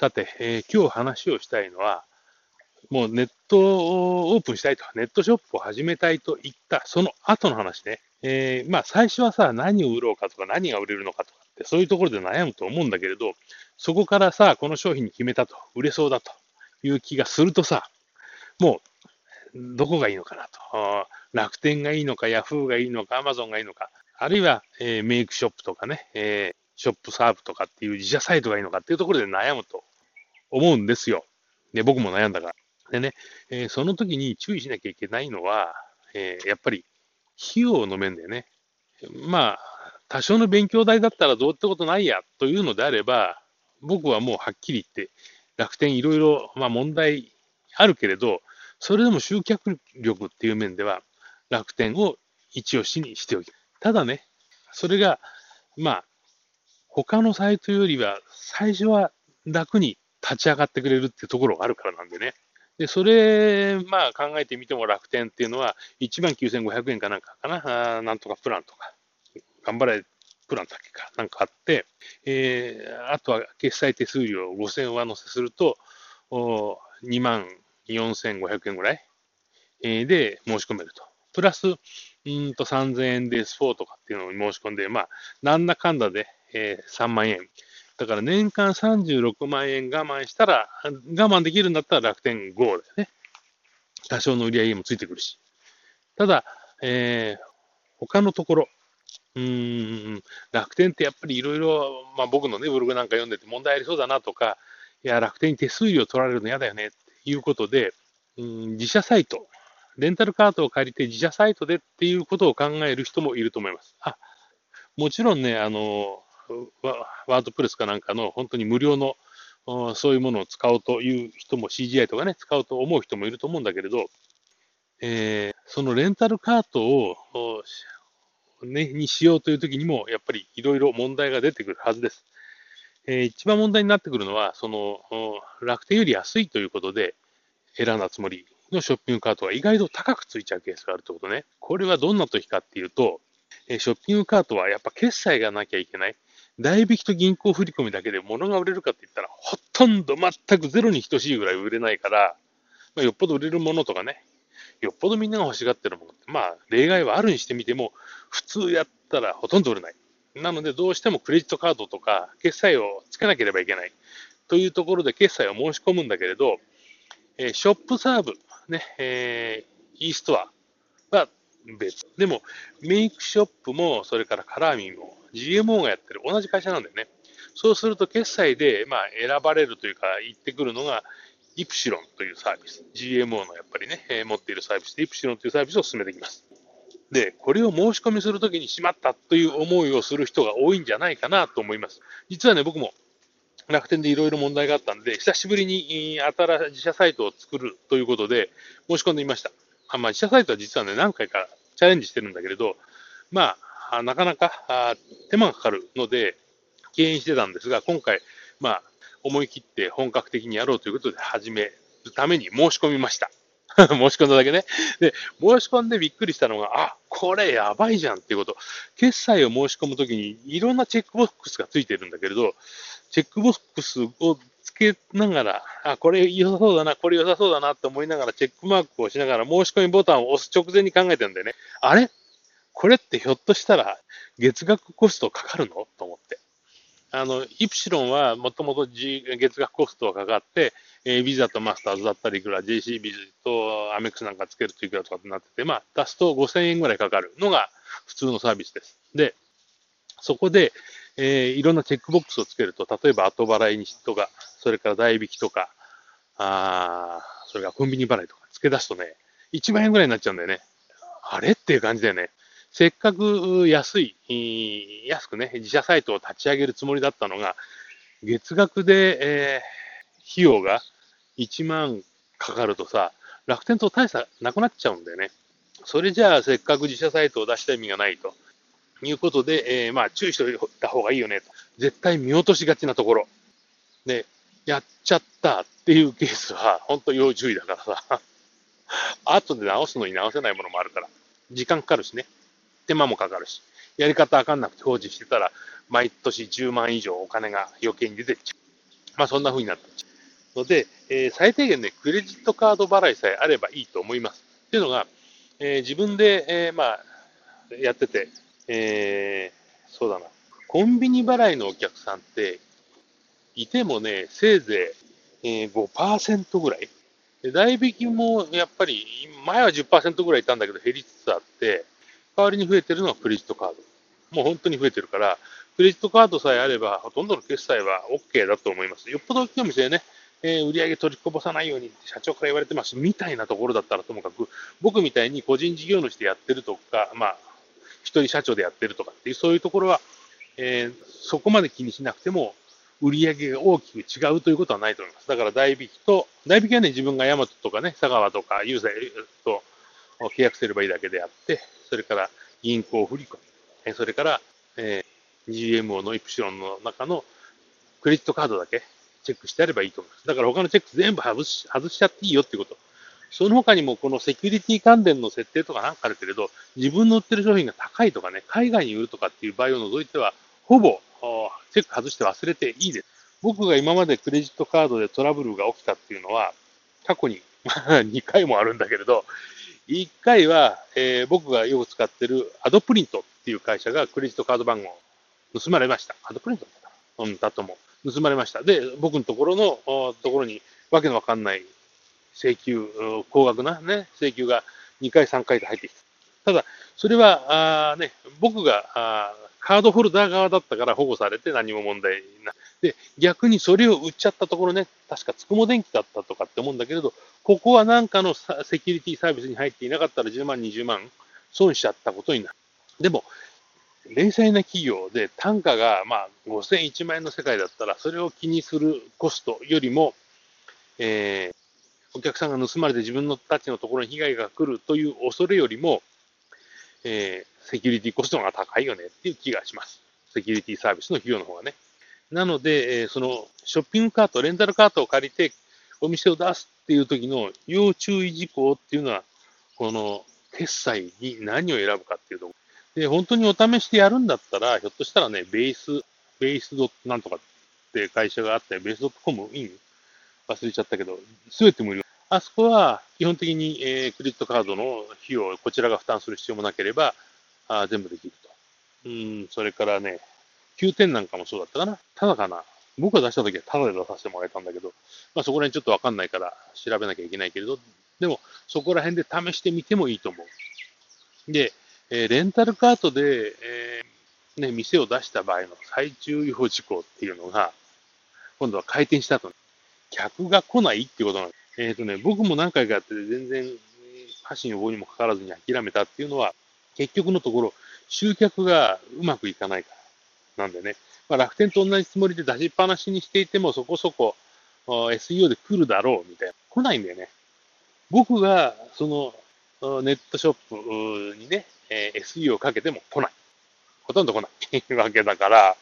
さて、えー、今日話をしたいのは、もうネットをオープンしたいと、ネットショップを始めたいと言った、その後の話ね。えー、まあ最初はさ、何を売ろうかとか、何が売れるのかとかって、そういうところで悩むと思うんだけれど、そこからさ、この商品に決めたと、売れそうだという気がするとさ、もう、どこがいいのかなと。楽天がいいのか、ヤフーがいいのか、アマゾンがいいのか、あるいは、えー、メイクショップとかね、えー、ショップサーブとかっていう自社サイトがいいのかっていうところで悩むと思うんですよ。で、僕も悩んだから。でね、えー、その時に注意しなきゃいけないのは、えー、やっぱり費用の面でね、まあ、多少の勉強代だったらどうってことないやというのであれば、僕はもうはっきり言って、楽天いろいろ、まあ問題あるけれど、それでも集客力っていう面では、楽天を一押しにしておき。ただね、それが、まあ、他のサイトよりは、最初は楽に立ち上がってくれるってところがあるからなんでね。で、それ、まあ考えてみても楽天っていうのは、19,500円かなんかかな、あなんとかプランとか、頑張れプランだけかなんかあって、えー、あとは決済手数料5000上乗せすると、お2万4500円ぐらい、えー、で申し込めると。プラス、うんと3000円で S4 とかっていうのに申し込んで、まあ、なんだかんだで、えー、3万円。だから年間36万円我慢したら、我慢できるんだったら楽天 GO だよね。多少の売り上げもついてくるし。ただ、えー、他のところ、うん、楽天ってやっぱりいろいろ、まあ僕のね、ブログなんか読んでて問題ありそうだなとか、いや、楽天に手数料取られるの嫌だよねっていうことで、うん、自社サイト、レンタルカートを借りて自社サイトでっていうことを考える人もいると思います。あ、もちろんね、あの、ワードプレスかなんかの本当に無料のそういうものを使おうという人も CGI とかね、使うと思う人もいると思うんだけれど、えー、そのレンタルカートを、ね、にしようという時にも、やっぱりいろいろ問題が出てくるはずです。えー、一番問題になってくるのは、その楽天より安いということで選んだつもりのショッピングカートが意外と高くついちゃうケースがあるということね。これはどんな時かっていうと、えー、ショッピングカートはやっぱ決済がなきゃいけない。代引きと銀行振込だけで物が売れるかって言ったら、ほとんど全くゼロに等しいぐらい売れないから、まあ、よっぽど売れるものとかね、よっぽどみんなが欲しがってるものって、まあ、例外はあるにしてみても、普通やったらほとんど売れない。なので、どうしてもクレジットカードとか、決済をつけなければいけない。というところで、決済を申し込むんだけれど、えー、ショップサーブ、ね、えー、e ストアは別。でも、メイクショップも、それからカラーミンも、GMO がやってる同じ会社なんだよね。そうすると決済で、まあ、選ばれるというか、言ってくるのが、イプシロンというサービス。GMO のやっぱりね、えー、持っているサービスで、イプシロンというサービスを進めていきます。で、これを申し込みするときにしまったという思いをする人が多いんじゃないかなと思います。実はね、僕も楽天でいろいろ問題があったんで、久しぶりに新しい自社サイトを作るということで申し込んでみました。あまあ、自社サイトは実はね、何回かチャレンジしてるんだけれど、まあ、なかなか手間がかかるので、敬遠してたんですが、今回、まあ、思い切って本格的にやろうということで始めるために申し込みました。申し込んだだけね。で、申し込んでびっくりしたのが、あ、これやばいじゃんっていうこと。決済を申し込むときにいろんなチェックボックスがついてるんだけれど、チェックボックスをつけながら、あ、これ良さそうだな、これ良さそうだなって思いながら、チェックマークをしながら、申し込みボタンを押す直前に考えてるんでね、あれ？これってひょっとしたら月額コストかかるの？と思って。あの、イプシロンはもともと月額コストがかかって、えー、ビザとマスターズだったりいくら、JC ビズとアメックスなんかつけるといくらとかってなってて、まあ、足すと5000円ぐらいかかるのが普通のサービスです。で、そこで、えー、いろんなチェックボックスをつけると、例えば後払いにとか、それから代引きとか、あそれからコンビニ払いとか付け出すとね、1万円ぐらいになっちゃうんだよね。あれ？っていう感じだよね。せっかく安い、安くね、自社サイトを立ち上げるつもりだったのが、月額で、えー、費用が1万かかるとさ、楽天と大差なくなっちゃうんだよね。それじゃあ、せっかく自社サイトを出した意味がないということで、えー、まあ、注意しておいた方がいいよね。絶対見落としがちなところ。で、やっちゃったっていうケースは、本当要注意だからさ。後で直すのに直せないものもあるから。時間かかるしね。手間もかかるし、やり方わかんなくて放置してたら、毎年10万以上お金が余計に出てっちゃう。まあそんな風になってので、えー、最低限ね、クレジットカード払いさえあればいいと思います。っていうのが、えー、自分で、えー、まあ、やってて、えー、そうだな、コンビニ払いのお客さんって、いてもね、せいぜい、えー、5%ぐらい。代引きもやっぱり、前は10%ぐらいいたんだけど減りつつあって、代わりに増えてるのはクレジットカード。もう本当に増えてるから、クレジットカードさえあれば、ほとんどの決済は OK だと思います。よっぽど大きいお店でね、えー、売り上げ取りこぼさないように社長から言われてますみたいなところだったらともかく、僕みたいに個人事業主でやってるとか、まあ、一人社長でやってるとかっていう、そういうところは、えー、そこまで気にしなくても、売り上げが大きく違うということはないと思います。だから代引きと、代引きはね、自分がヤマトとかね、佐川とか、ユーザーと契約すればいいだけであって、それから銀行振込、それから、えー、GMO のイプシロンの中のクレジットカードだけチェックしてあればいいと思います。だから他のチェック全部外し外しちゃっていいよっていうこと。その他にもこのセキュリティ関連の設定とかなんかあるけれど、自分の売ってる商品が高いとかね、海外に売るとかっていう場合を除いては、ほぼチェック外して忘れていいです。僕が今までクレジットカードでトラブルが起きたっていうのは、過去に2回もあるんだけれど、1回は、えー、僕がよく使ってるアドプリントっていう会社がクレジットカード番号盗まれました。アドプリントだうん、だと思う。盗まれました。で、僕のところのところにわけのわかんない請求、高額なね、請求が2回、3回で入ってきた。ただ、それは、あね、僕があカードホルダー側だったから保護されて何も問題ないで、逆にそれを売っちゃったところね、確かつくも電気だったとかって思うんだけれど、ここは何かのセキュリティサービスに入っていなかったら10万、20万損しちゃったことになる。でも、零細な企業で単価がまあ5000、1万円の世界だったら、それを気にするコストよりも、えー、お客さんが盗まれて自分のたちのところに被害が来るという恐れよりも、えー、セキュリティコストが高いよねっていう気がします。セキュリティサービスの費用の方がね。なので、えー、そのショッピングカート、レンタルカートを借りてお店を出すっていう時の要注意事項っていうのは、この決済に何を選ぶかっていうと。で、本当にお試しでやるんだったら、ひょっとしたらね、ベース、ベースドなんとかって会社があって、ベースドットコムイン忘れちゃったけど、すべて無料。あそこは基本的に、えー、クレジットカードの費用こちらが負担する必要もなければ、あ全部できると。うん、それからね、9点なんかもそうだったかな。ただかな。僕が出した時はただで出させてもらえたんだけど、まあそこら辺ちょっとわかんないから調べなきゃいけないけれど、でもそこら辺で試してみてもいいと思う。で、えー、レンタルカートで、えー、ね、店を出した場合の最重要事項っていうのが、今度は開店した後、客が来ないっていうことなんです。えっ、ー、とね、僕も何回かやってて全然、箸に棒にもかからずに諦めたっていうのは、結局のところ、集客がうまくいかないからなんでね、まあ、楽天と同じつもりで出しっぱなしにしていてもそこそこ SEO で来るだろうみたいな。来ないんだよね。僕がそのネットショップにね、え SEO をかけても来ない。ほとんど来ない わけだから、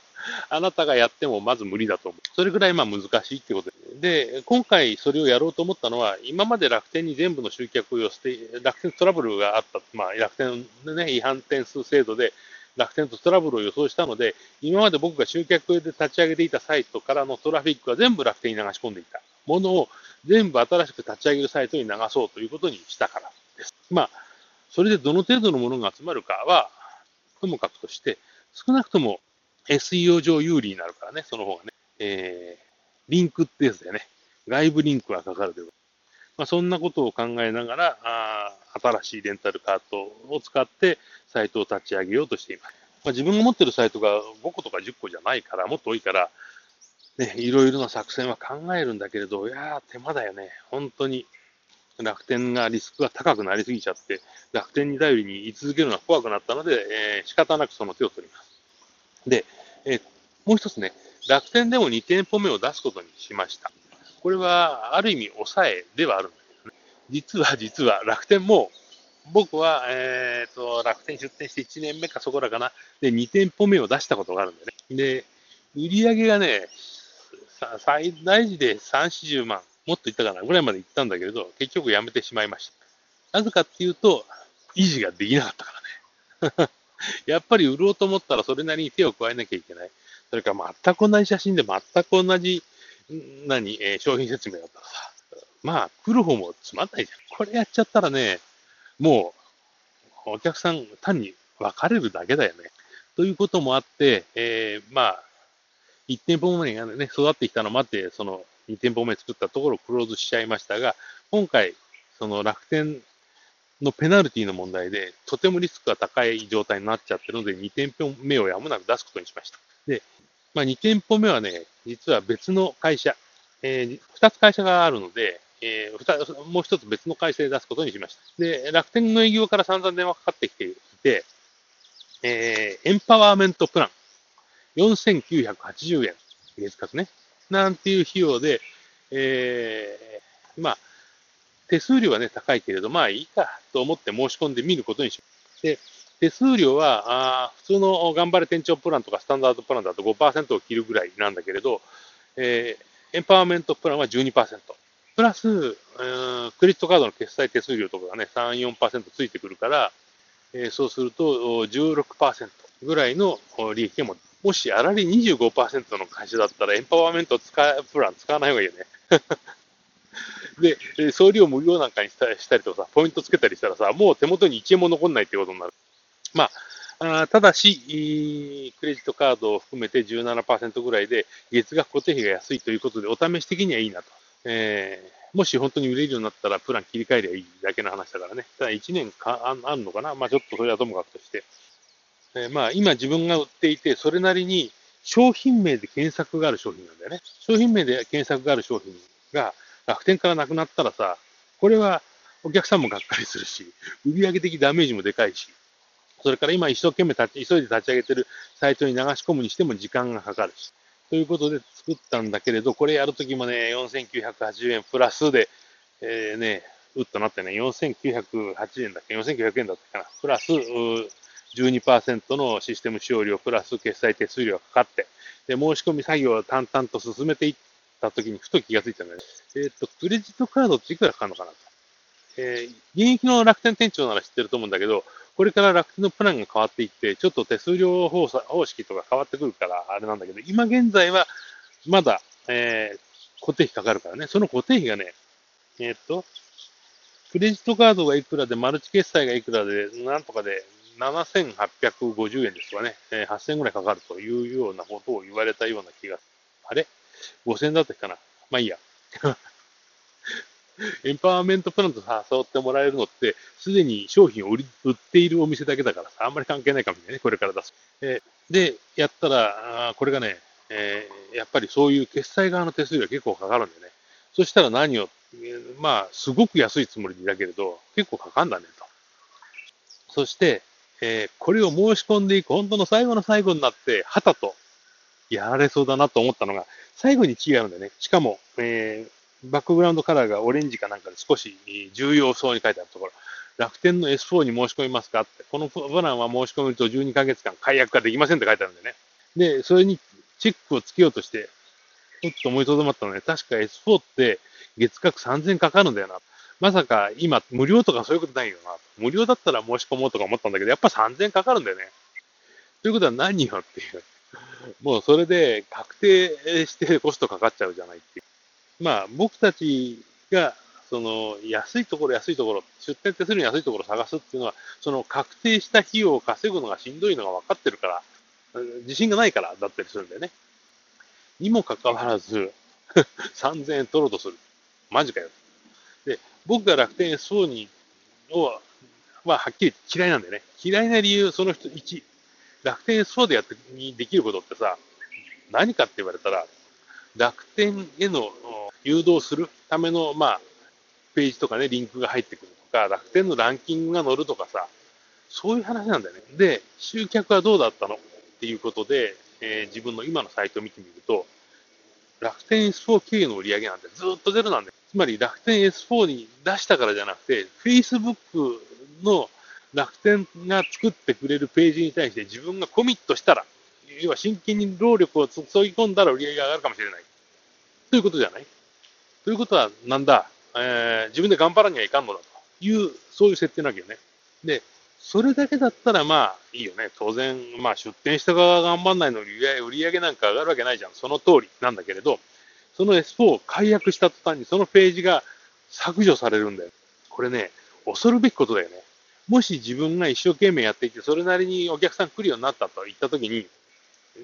あなたがやってもまず無理だと思う。それぐらいまあ難しいってことで。で、今回それをやろうと思ったのは、今まで楽天に全部の集客を寄せて、楽天トラブルがあった、まあ楽天のね、違反点数制度で楽天とトラブルを予想したので、今まで僕が集客で立ち上げていたサイトからのトラフィックは全部楽天に流し込んでいたものを全部新しく立ち上げるサイトに流そうということにしたからです。まあ、それでどの程度のものが集まるかは、ともかくとして、少なくとも SEO 上有利になるからね、その方がね。えー、リンクってやつでね、外部リンクがかかるという。まあ、そんなことを考えながら、あ新しいレンタルカートを使ってサイトを立ち上げようとしています。まあ、自分が持ってるサイトが5個とか10個じゃないから、もっと多いから、ね、いろいろな作戦は考えるんだけれど、いやー、手間だよね。本当に。楽天がリスクが高くなりすぎちゃって、楽天に頼りに居続けるのは怖くなったので、えー、仕方なくその手を取ります。で、えー、もう一つね、楽天でも2店舗目を出すことにしました。これは、ある意味、抑えではあるんだけどね。実は、実は、楽天も、僕は、えっ、ー、と、楽天出店して1年目かそこらかな。で、2店舗目を出したことがあるんだよね。で、売り上げがね、最大時で3、40万、もっといったかな、ぐらいまでいったんだけれど、結局やめてしまいました。なぜかっていうと、維持ができなかったからね。やっぱり売ろうと思ったらそれなりに手を加えなきゃいけない。それから全く同じ写真で全く同じ何、えー、商品説明だったらさ、まあ、来る方もつまんないじゃん。これやっちゃったらね、もう、お客さん単に別れるだけだよね。ということもあって、えー、まあ、1店舗目がね、育ってきたのもあって、その2店舗目作ったところをクローズしちゃいましたが、今回、その楽天のペナルティの問題で、とてもリスクが高い状態になっちゃってるので、2店舗目をやむなく出すことにしました。で、まあ、2店舗目はね、実は別の会社、えー、2つ会社があるので、えー、もう1つ別の会社で出すことにしました。で、楽天の営業から散々電話かかってきていて、えー、エンパワーメントプラン、4980円、月額ね、なんていう費用で、えー、まあ、手数料はね、高いけれど、まあいいかと思って申し込んでみることにします。で、手数料は、あ普通の頑張れ店長プランとかスタンダードプランだと5%を切るぐらいなんだけれど、えー、エンパワーメントプランは12%。プラス、クレジットカードの決済手数料とかがね、3、4%ついてくるから、えー、そうすると16%ぐらいの利益ももし、あらり25%の会社だったら、エンパワーメント使プラン使わない方がいいよね。で、送料無料なんかにしたしたりとかさ、ポイントつけたりしたらさ、もう手元に1円も残んないってことになる。まあ、あただし、クレジットカードを含めて17%ぐらいで、月額固定費が安いということで、お試し的にはいいなと。えー、もし本当に売れるようになったら、プラン切り替えりゃいいだけの話だからね。ただ1年かああんのかな？まあちょっとそれはともかくとして。えー、まあ今自分が売っていて、それなりに商品名で検索がある商品なんだよね。商品名で検索がある商品が、楽天からなくなったらさ、これはお客さんもがっかりするし、売上的ダメージもでかいし、それから今一生懸命立ち、急いで立ち上げてるサイトに流し込むにしても時間がかかるし。ということで作ったんだけれど、これやるときもね、4980円プラスで、えー、ね、うっとなってね、4908円だっけ、4900円だったかな。プラス12%のシステム使用料プラス決済手数料がかかって、で、申し込み作業を淡々と進めていったときにふと気がついたんだよね。えっ、ー、と、クレジットカードっていくらかかるのかなと。えー、現役の楽天店長なら知ってると思うんだけど、これから楽天のプランが変わっていって、ちょっと手数料方式とか変わってくるから、あれなんだけど、今現在は、まだ、えー、固定費かかるからね、その固定費がね、えー、っと、クレジットカードがいくらで、マルチ決済がいくらで、なんとかで、7850円ですかね、えー、8000円ぐらいかかるというようなことを言われたような気が、あれ ?5000 円だったかな？まあいいや。エンパワーメントプランと誘ってもらえるのって、すでに商品を売り売っているお店だけだからさ、あんまり関係ないかもしれないね、これから出す。えー、で、やったら、あこれがね、えー、やっぱりそういう決済側の手数料が結構かかるんでね。そしたら何を、まあ、すごく安いつもりだけれど、結構かかんだねと。そして、えー、これを申し込んでいく、本当の最後の最後になって、はたとやられそうだなと思ったのが、最後に違うんだよね。しかも、えー、バックグラウンドカラーがオレンジかなんかで少し重要そうに書いてあるところ、楽天の S4 に申し込みますかって、このプランは申し込むと12ヶ月間解約ができませんって書いてあるんでね。で、それにチェックをつけようとして、ちょっと思いとどまったのね、確か S4 って月額3000かかるんだよな。まさか今無料とかそういうことないよな。無料だったら申し込もうとか思ったんだけど、やっぱ3000かかるんだよね。ということは何よっていう。もうそれで確定してコストかかっちゃうじゃないっていう。まあ、僕たちが、その、安いところ安いところ、出店手数料安いところを探すっていうのは、その確定した費用を稼ぐのがしんどいのが分かってるから、自信がないからだったりするんだよね。にもかかわらず、3000円取ろうとする。マジかよ。で、僕が楽天 S4 に、は、はっきり嫌いなんだよね。嫌いな理由、その人1、楽天 S4 でやってにできることってさ、何かって言われたら、楽天への誘導するための、まあ、ページとかね、リンクが入ってくるとか、楽天のランキングが載るとかさ、そういう話なんだよね。で、集客はどうだったの？っていうことで、えー、自分の今のサイトを見てみると、楽天 S4 経由の売り上げなんてずっとゼロなんだよ。つまり楽天 S4 に出したからじゃなくて、Facebook の楽天が作ってくれるページに対して自分がコミットしたら、要は真剣に労力を注ぎ込んだら売り上げが上がるかもしれない。ということじゃない？ということは、なんだ、えー、自分で頑張らにはいかんのだという、そういう設定なわけよね。で、それだけだったらまあいいよね。当然、まあ出店した側が頑張んないのに売り上げなんか上がるわけないじゃん。その通りなんだけれど、その S4 を解約した途端にそのページが削除されるんだよ。これね、恐るべきことだよね。もし自分が一生懸命やっていて、それなりにお客さん来るようになったと言ったときに、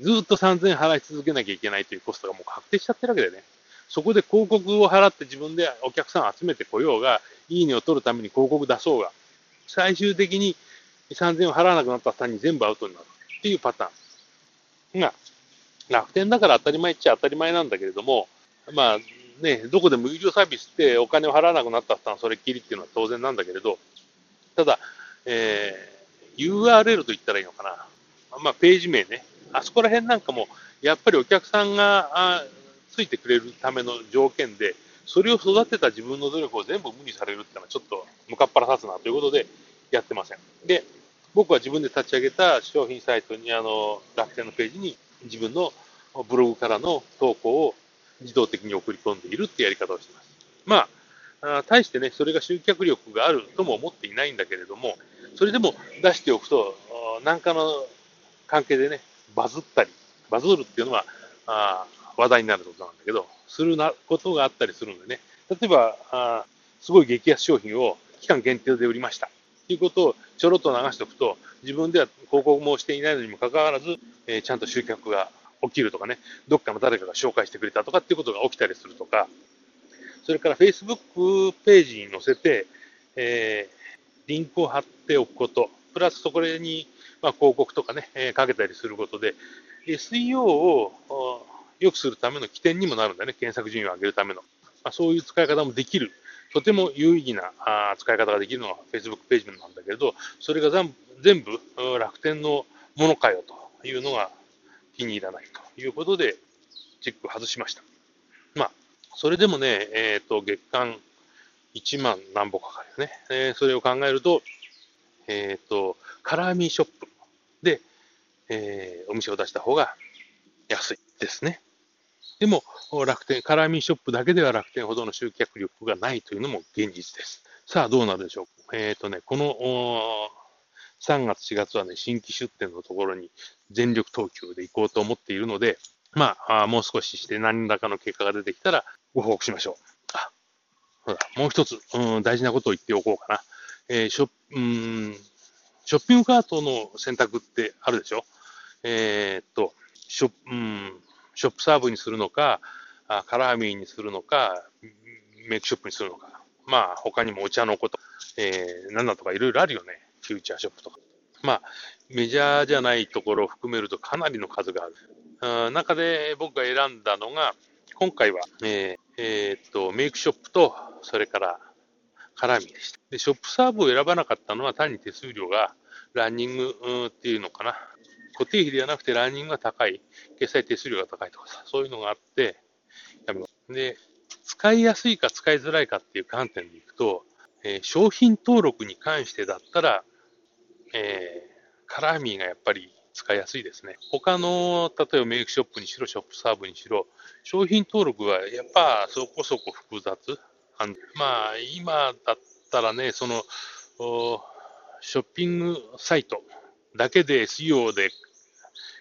ずっと3000円払い続けなきゃいけないというコストがもう確定しちゃってるわけだよね。そこで広告を払って自分でお客さんを集めてこようが、いいねを取るために広告出そうが、最終的に3000円を払わなくなった途端に全部アウトになるっていうパターンが、楽天だから当たり前っちゃ当たり前なんだけれども、まあね、どこでも有料サービスってお金を払わなくなった途端それっきりっていうのは当然なんだけれど、ただ、えー、URL と言ったらいいのかな。まあ、ページ名ね。あそこら辺なんかも、やっぱりお客さんがあついてくれるための条件で、それを育てた自分の努力を全部無にされるっていうのはちょっと向かっ腹立つなということでやってません。で、僕は自分で立ち上げた商品サイトに、あの、楽天のページに自分のブログからの投稿を自動的に送り込んでいるってやり方をしています。まあ、対してね、それが集客力があるとも思っていないんだけれども、それでも出しておくと、何かの関係でね、バズったり、バズるっていうのは、あ話題になることなんだけど、するなことがあったりするんでね、例えば、あすごい激安商品を期間限定で売りました。ということをちょろっと流しておくと、自分では広告もしていないのにもかかわらず、えー、ちゃんと集客が起きるとかね、どっかの誰かが紹介してくれたとかっていうことが起きたりするとか、それから Facebook ページに載せて、えー、リンクを貼っておくこと、プラスそこに、まあ、広告とかね、えー、かけたりすることで、SEO を良くするための起点にもなるんだね、検索順位を上げるための。まあ、そういう使い方もできる。とても有意義なあ使い方ができるのが Facebook ページなんだけれど、それが全部楽天のものかよというのが気に入らないということで、チェック外しました。まあ、それでもね、えっ、ー、と、月間1万何歩かかるよね。えー、それを考えると、えっ、ー、と、カラーミーショップで、え、お店を出した方が安いですね。でも、楽天、カラーミーショップだけでは楽天ほどの集客力がないというのも現実です。さあ、どうなるでしょう。えっ、ー、とね、この3月、4月はね、新規出店のところに全力投球で行こうと思っているので、まあ、もう少しして何らかの結果が出てきたらご報告しましょう。あ、ほら、もう一つ、うん、大事なことを言っておこうかな。えー、ショうんショッピングカートの選択ってあるでしょえー、っと、ショ,、うん、ショップサーブにするのか、あカラーミーにするのか、メイクショップにするのか。まあ、他にもお茶のこと、えー、なんだとかいろいろあるよね。フューチャーショップとか。まあ、メジャーじゃないところを含めるとかなりの数がある。あ中で僕が選んだのが、今回は、えーえー、っと、メイクショップと、それからカラミでした。で、ショップサーブを選ばなかったのは単に手数料がランニングっていうのかな。固定費ではなくてランニングが高い、決済手数料が高いとかさ、そういうのがあって、やめます。で、使いやすいか使いづらいかっていう観点でいくと、えー、商品登録に関してだったら、えー、カラーミーがやっぱり使いやすいですね。他の、例えばメイクショップにしろ、ショップサーブにしろ、商品登録はやっぱそこそこ複雑。まあ、今だったらね、その、ショッピングサイトだけで SEO で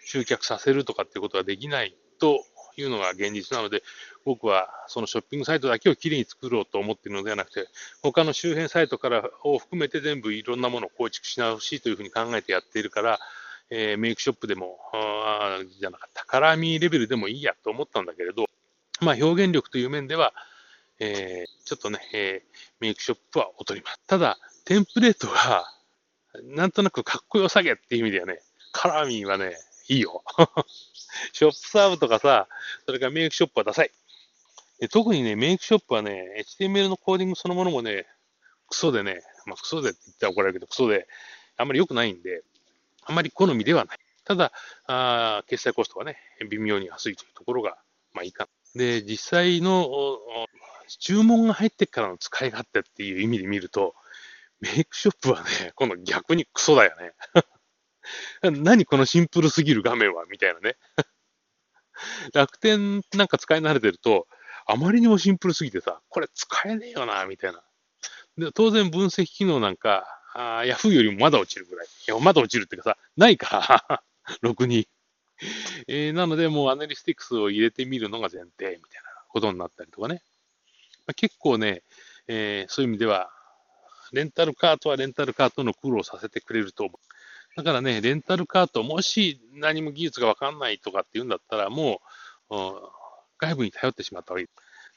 集客させるとかっていうことができないというのが現実なので、僕はそのショッピングサイトだけをきれいに作ろうと思っているのではなくて、他の周辺サイトからを含めて全部いろんなものを構築し直しというふうに考えてやっているから、えー、メイクショップでも、あじゃなかった、カラーミーレベルでもいいやと思ったんだけれど、まあ、表現力という面では、えー、ちょっとね、えー、メイクショップは劣ります。ただ、テンプレートが、なんとなくかっこよさげっていう意味ではね、カラーミーはね、いいよ。ショップサーブとかさ、それからメイクショップはダサい。特にね、メイクショップはね、HTML のコーディングそのものもね、クソでね、まあ、クソでって言ったら怒られるけど、クソで、あんまり良くないんで、あんまり好みではない。ただ、あ決済コストがね、微妙に安いというところが、まあいいかな。で、実際の注文が入ってからの使い勝手っていう意味で見ると、メイクショップはね、今度逆にクソだよね。何このシンプルすぎる画面はみたいなね。楽天なんか使い慣れてると、あまりにもシンプルすぎてさ、これ使えねえよな、みたいな。で当然分析機能なんか、あ Yahoo よりもまだ落ちるぐらい。いや、まだ落ちるっていうかさ、ないか、ろくに。えー、なので、もうアナリティクスを入れてみるのが前提みたいなことになったりとかね。まあ、結構ね、えー、そういう意味では、レンタルカートはレンタルカートの苦労させてくれると思う。だからね、レンタルカート、もし何も技術がわかんないとかっていうんだったら、もう、外部に頼ってしまった方がいい。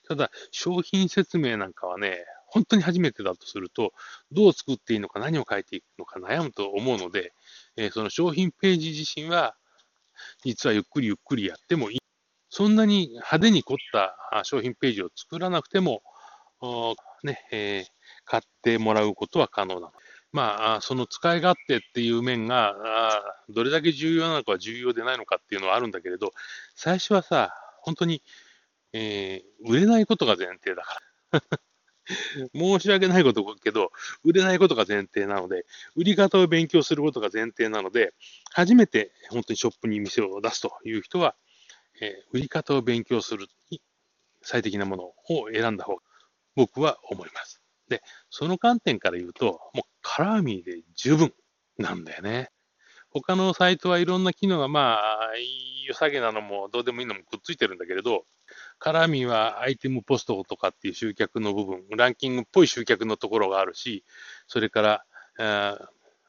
ただ、商品説明なんかはね、本当に初めてだとすると、どう作っていいのか、何を書いていくのか悩むと思うので、えー、その商品ページ自身は、実はゆっくりゆっくりやってもいい。そんなに派手に凝った商品ページを作らなくても、ねえー、買ってもらうことは可能なの。まあ、その使い勝手っていう面が、どれだけ重要なのか重要でないのかっていうのはあるんだけれど、最初はさ、本当に、えー、売れないことが前提だから。申し訳ないことけど、売れないことが前提なので、売り方を勉強することが前提なので、初めて本当にショップに店を出すという人は、えー、売り方を勉強するに最適なものを選んだ方が僕は思います。で、その観点から言うと、もうカラーミーで十分なんだよね。他のサイトはいろんな機能がまあ、良さげなのもどうでもいいのもくっついてるんだけれど、カラーミーはアイテムポストとかっていう集客の部分、ランキングっぽい集客のところがあるし、それから、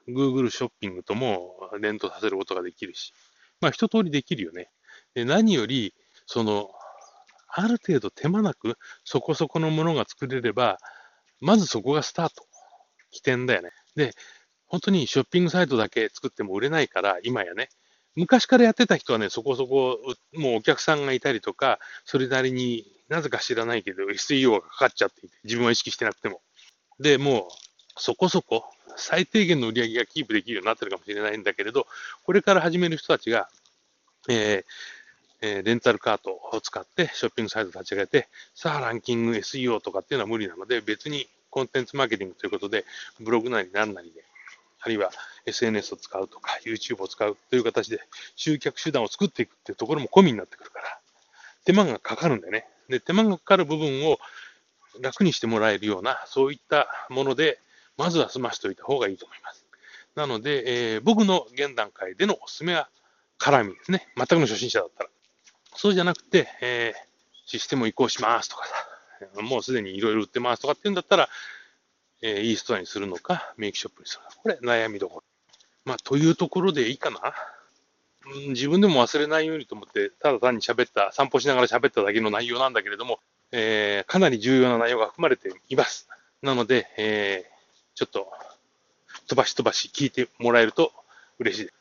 Google ショッピングとも連動させることができるし、まあ一通りできるよね。で何より、その、ある程度手間なくそこそこのものが作れれば、まずそこがスタート。起点だよね。で、本当にショッピングサイトだけ作っても売れないから、今やね、昔からやってた人はね、そこそこ、もうお客さんがいたりとか、それなりになぜか知らないけど、SEO がかかっちゃっていて、自分は意識してなくても。で、もう、そこそこ、最低限の売り上げがキープできるようになってるかもしれないんだけれど、これから始める人たちが、えーえー、レンタルカートを使ってショッピングサイト立ち上げて、さあランキング SEO とかっていうのは無理なので、別にコンテンツマーケティングということで、ブログなり何なりで、あるいは SNS を使うとか、YouTube を使うという形で集客手段を作っていくっていうところも込みになってくるから、手間がかかるんだよね。で、手間がかかる部分を楽にしてもらえるような、そういったもので、まずは済ましておいた方がいいと思います。なので、えー、僕の現段階でのおすすめは、絡みですね。全くの初心者だったら。そうじゃなくて、えー、システム移行しますとかさ、もうすでにいろいろ売ってますとかっていうんだったら、えー、イーストアにするのか、メイクショップにするのか。これ、悩みどころ。まあ、というところでいいかな。自分でも忘れないようにと思って、ただ単に喋った、散歩しながら喋っただけの内容なんだけれども、えー、かなり重要な内容が含まれています。なので、えー、ちょっと、飛ばし飛ばし聞いてもらえると嬉しいです。